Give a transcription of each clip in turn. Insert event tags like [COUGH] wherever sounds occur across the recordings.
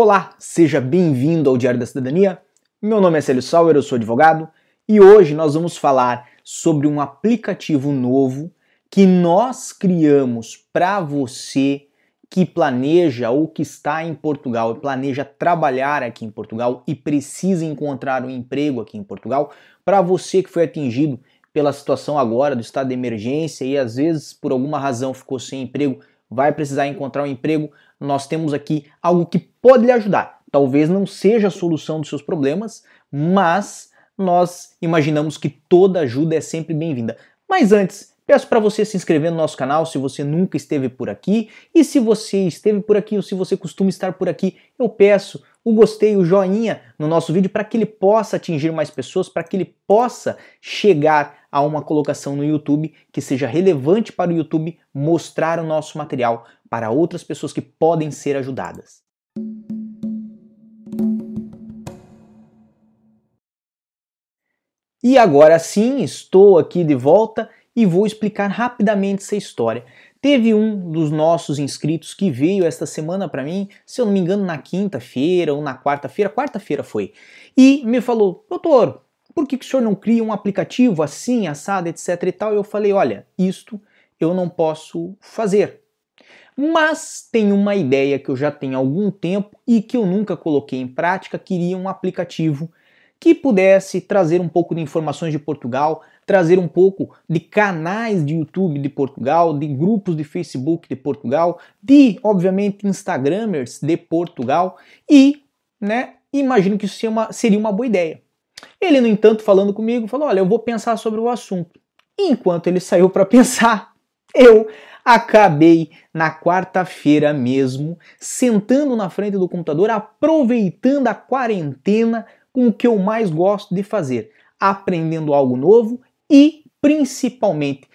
Olá, seja bem-vindo ao Diário da Cidadania. Meu nome é Célio Sauer, eu sou advogado e hoje nós vamos falar sobre um aplicativo novo que nós criamos para você que planeja ou que está em Portugal e planeja trabalhar aqui em Portugal e precisa encontrar um emprego aqui em Portugal, para você que foi atingido pela situação agora do estado de emergência e às vezes por alguma razão ficou sem emprego, vai precisar encontrar um emprego, nós temos aqui algo que pode lhe ajudar. Talvez não seja a solução dos seus problemas, mas nós imaginamos que toda ajuda é sempre bem-vinda. Mas antes, peço para você se inscrever no nosso canal se você nunca esteve por aqui. E se você esteve por aqui ou se você costuma estar por aqui, eu peço o gostei, o joinha no nosso vídeo para que ele possa atingir mais pessoas, para que ele possa chegar a uma colocação no YouTube que seja relevante para o YouTube mostrar o nosso material para outras pessoas que podem ser ajudadas. E agora sim, estou aqui de volta e vou explicar rapidamente essa história. Teve um dos nossos inscritos que veio esta semana para mim, se eu não me engano, na quinta-feira ou na quarta-feira, quarta-feira foi, e me falou: Doutor, por que, que o senhor não cria um aplicativo assim, assado, etc e tal? Eu falei: Olha, isto eu não posso fazer. Mas tem uma ideia que eu já tenho há algum tempo e que eu nunca coloquei em prática, queria um aplicativo que pudesse trazer um pouco de informações de Portugal, trazer um pouco de canais de YouTube de Portugal, de grupos de Facebook de Portugal, de, obviamente, Instagramers de Portugal e, né, imagino que isso seria uma, seria uma boa ideia. Ele, no entanto, falando comigo, falou: Olha, eu vou pensar sobre o assunto. Enquanto ele saiu para [LAUGHS] pensar, eu acabei na quarta-feira mesmo sentando na frente do computador, aproveitando a quarentena com o que eu mais gosto de fazer, aprendendo algo novo e, principalmente,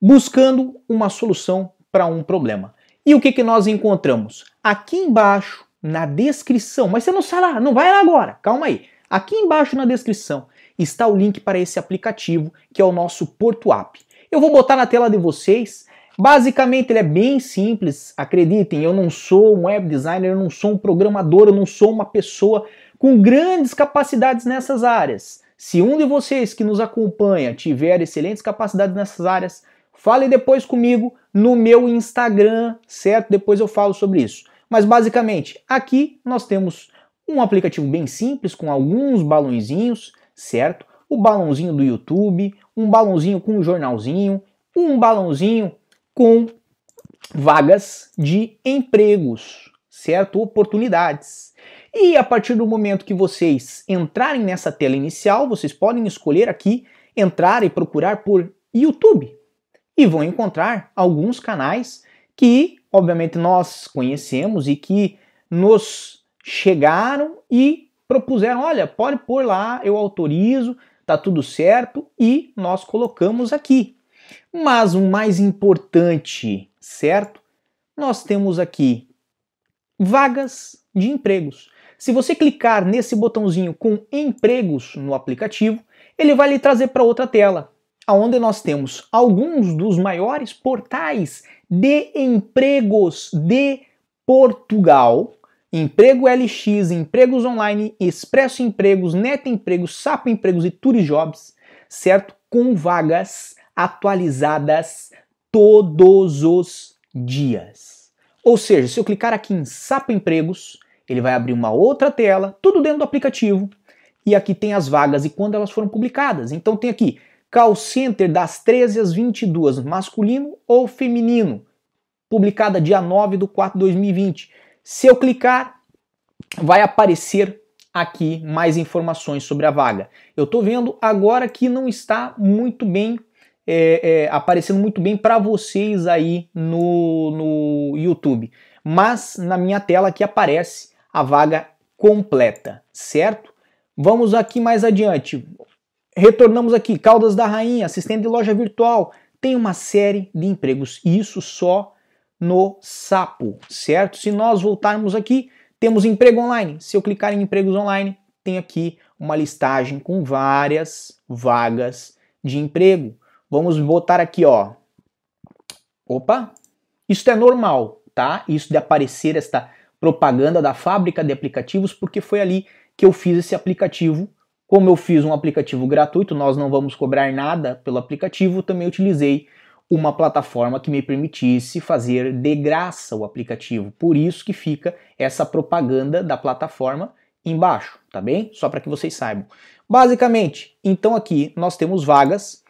buscando uma solução para um problema. E o que, que nós encontramos? Aqui embaixo, na descrição, mas você não sai lá, não vai lá agora, calma aí. Aqui embaixo na descrição está o link para esse aplicativo, que é o nosso Porto App. Eu vou botar na tela de vocês. Basicamente, ele é bem simples, acreditem, eu não sou um web designer, eu não sou um programador, eu não sou uma pessoa com grandes capacidades nessas áreas. Se um de vocês que nos acompanha tiver excelentes capacidades nessas áreas, fale depois comigo no meu Instagram, certo? Depois eu falo sobre isso. Mas basicamente, aqui nós temos um aplicativo bem simples com alguns balãozinhos, certo? O balãozinho do YouTube, um balãozinho com um jornalzinho, um balãozinho com vagas de empregos, certo? Oportunidades. E a partir do momento que vocês entrarem nessa tela inicial, vocês podem escolher aqui entrar e procurar por YouTube e vão encontrar alguns canais que, obviamente, nós conhecemos e que nos chegaram e propuseram: olha, pode pôr lá, eu autorizo, tá tudo certo e nós colocamos aqui. Mas o mais importante, certo? Nós temos aqui vagas de empregos. Se você clicar nesse botãozinho com empregos no aplicativo, ele vai lhe trazer para outra tela, onde nós temos alguns dos maiores portais de empregos de Portugal. Emprego LX, Empregos Online, Expresso Empregos, Net Empregos, Sapo Empregos e Turijobs, certo? Com vagas atualizadas todos os dias. Ou seja, se eu clicar aqui em Sapo Empregos, ele vai abrir uma outra tela, tudo dentro do aplicativo, e aqui tem as vagas e quando elas foram publicadas. Então tem aqui call center das 13 às 22, masculino ou feminino, publicada dia 9 de 4 de 2020. Se eu clicar, vai aparecer aqui mais informações sobre a vaga. Eu estou vendo agora que não está muito bem é, é, aparecendo muito bem para vocês aí no, no YouTube, mas na minha tela aqui aparece a vaga completa, certo? Vamos aqui mais adiante. Retornamos aqui, Caldas da Rainha, assistente de loja virtual. Tem uma série de empregos, isso só no Sapo, certo? Se nós voltarmos aqui, temos emprego online. Se eu clicar em empregos online, tem aqui uma listagem com várias vagas de emprego. Vamos botar aqui, ó. Opa, isso é normal, tá? Isso de aparecer esta propaganda da fábrica de aplicativos, porque foi ali que eu fiz esse aplicativo. Como eu fiz um aplicativo gratuito, nós não vamos cobrar nada pelo aplicativo, também utilizei uma plataforma que me permitisse fazer de graça o aplicativo. Por isso que fica essa propaganda da plataforma embaixo, tá bem? Só para que vocês saibam. Basicamente, então aqui nós temos vagas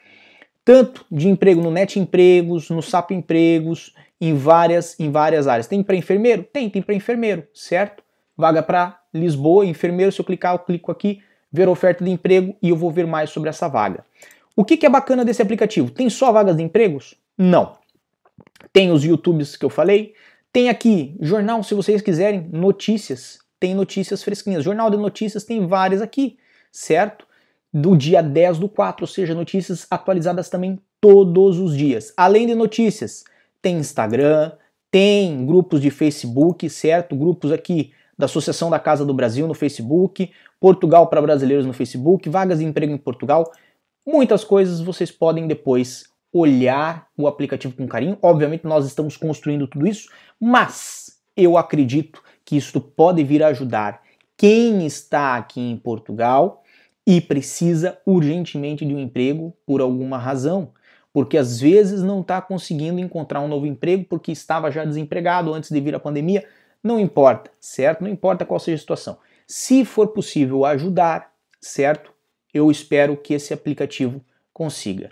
tanto de emprego no Net Empregos, no SAP Empregos, em várias em várias áreas. Tem para enfermeiro? Tem, tem para enfermeiro, certo? Vaga para Lisboa, enfermeiro, se eu clicar, eu clico aqui, ver oferta de emprego e eu vou ver mais sobre essa vaga. O que, que é bacana desse aplicativo? Tem só vagas de empregos? Não. Tem os YouTubes que eu falei, tem aqui jornal, se vocês quiserem, notícias, tem notícias fresquinhas. Jornal de notícias tem várias aqui, certo? Do dia 10 do 4, ou seja, notícias atualizadas também todos os dias. Além de notícias, tem Instagram, tem grupos de Facebook, certo? Grupos aqui da Associação da Casa do Brasil no Facebook, Portugal para Brasileiros no Facebook, vagas de emprego em Portugal. Muitas coisas vocês podem depois olhar o aplicativo com carinho. Obviamente, nós estamos construindo tudo isso, mas eu acredito que isso pode vir a ajudar quem está aqui em Portugal e precisa urgentemente de um emprego por alguma razão. Porque às vezes não está conseguindo encontrar um novo emprego porque estava já desempregado antes de vir a pandemia. Não importa, certo? Não importa qual seja a situação. Se for possível ajudar, certo? Eu espero que esse aplicativo consiga.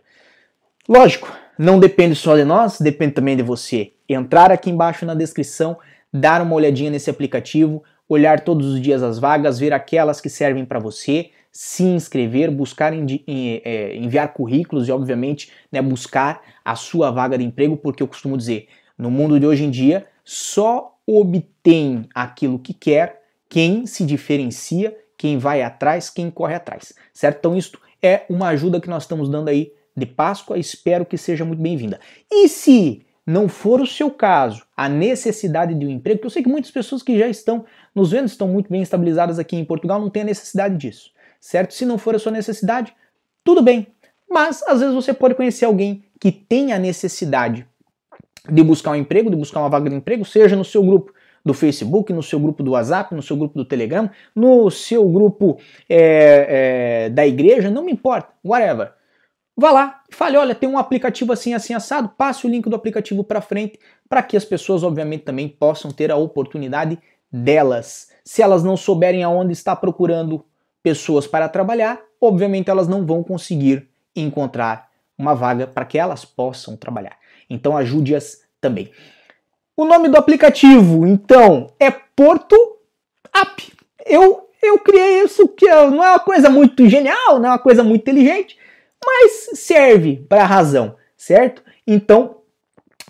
Lógico, não depende só de nós, depende também de você. Entrar aqui embaixo na descrição, dar uma olhadinha nesse aplicativo, olhar todos os dias as vagas, ver aquelas que servem para você, se inscrever, buscar é, enviar currículos e, obviamente, né, buscar a sua vaga de emprego, porque eu costumo dizer, no mundo de hoje em dia, só obtém aquilo que quer quem se diferencia quem vai atrás, quem corre atrás, certo? Então isto é uma ajuda que nós estamos dando aí de Páscoa, espero que seja muito bem-vinda. E se não for o seu caso, a necessidade de um emprego, que eu sei que muitas pessoas que já estão nos vendo estão muito bem estabilizadas aqui em Portugal, não têm a necessidade disso, certo? Se não for a sua necessidade, tudo bem. Mas às vezes você pode conhecer alguém que tem a necessidade de buscar um emprego, de buscar uma vaga de emprego, seja no seu grupo do Facebook, no seu grupo do WhatsApp, no seu grupo do Telegram, no seu grupo é, é, da igreja, não me importa, whatever. Vá lá, fale, olha, tem um aplicativo assim, assim, assado, passe o link do aplicativo para frente, para que as pessoas, obviamente, também possam ter a oportunidade delas. Se elas não souberem aonde está procurando pessoas para trabalhar, obviamente elas não vão conseguir encontrar uma vaga para que elas possam trabalhar. Então ajude-as também. O nome do aplicativo, então, é Porto App. Eu, eu criei isso que é, não é uma coisa muito genial, não é uma coisa muito inteligente, mas serve para a razão, certo? Então,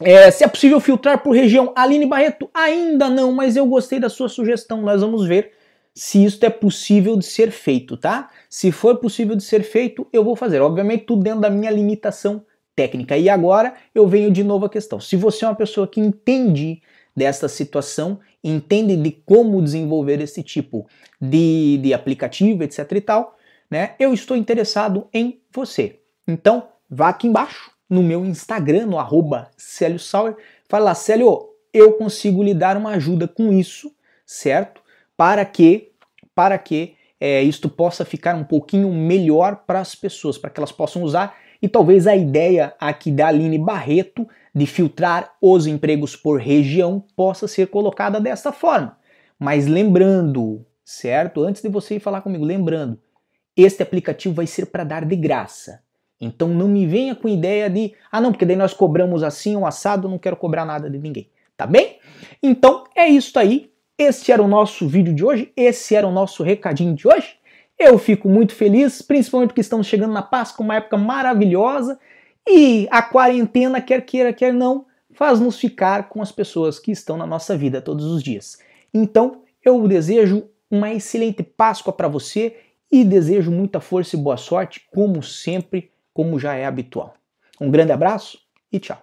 é, se é possível filtrar por região, Aline Barreto, ainda não, mas eu gostei da sua sugestão. Nós vamos ver se isso é possível de ser feito, tá? Se for possível de ser feito, eu vou fazer. Obviamente, tudo dentro da minha limitação técnica. E agora eu venho de novo à questão. Se você é uma pessoa que entende desta situação, entende de como desenvolver esse tipo de, de aplicativo, etc e tal, né? Eu estou interessado em você. Então, vá aqui embaixo no meu Instagram, no arroba Célio Sauer, fala lá, Célio, eu consigo lhe dar uma ajuda com isso, certo? Para que, para que é, isto possa ficar um pouquinho melhor para as pessoas, para que elas possam usar e talvez a ideia aqui da Aline Barreto de filtrar os empregos por região possa ser colocada dessa forma. Mas lembrando, certo? Antes de você ir falar comigo, lembrando, este aplicativo vai ser para dar de graça. Então não me venha com ideia de, ah não, porque daí nós cobramos assim um assado, não quero cobrar nada de ninguém, tá bem? Então é isso aí. Este era o nosso vídeo de hoje, esse era o nosso recadinho de hoje. Eu fico muito feliz, principalmente porque estamos chegando na Páscoa, uma época maravilhosa, e a quarentena, quer queira, quer não, faz-nos ficar com as pessoas que estão na nossa vida todos os dias. Então, eu desejo uma excelente Páscoa para você e desejo muita força e boa sorte, como sempre, como já é habitual. Um grande abraço e tchau.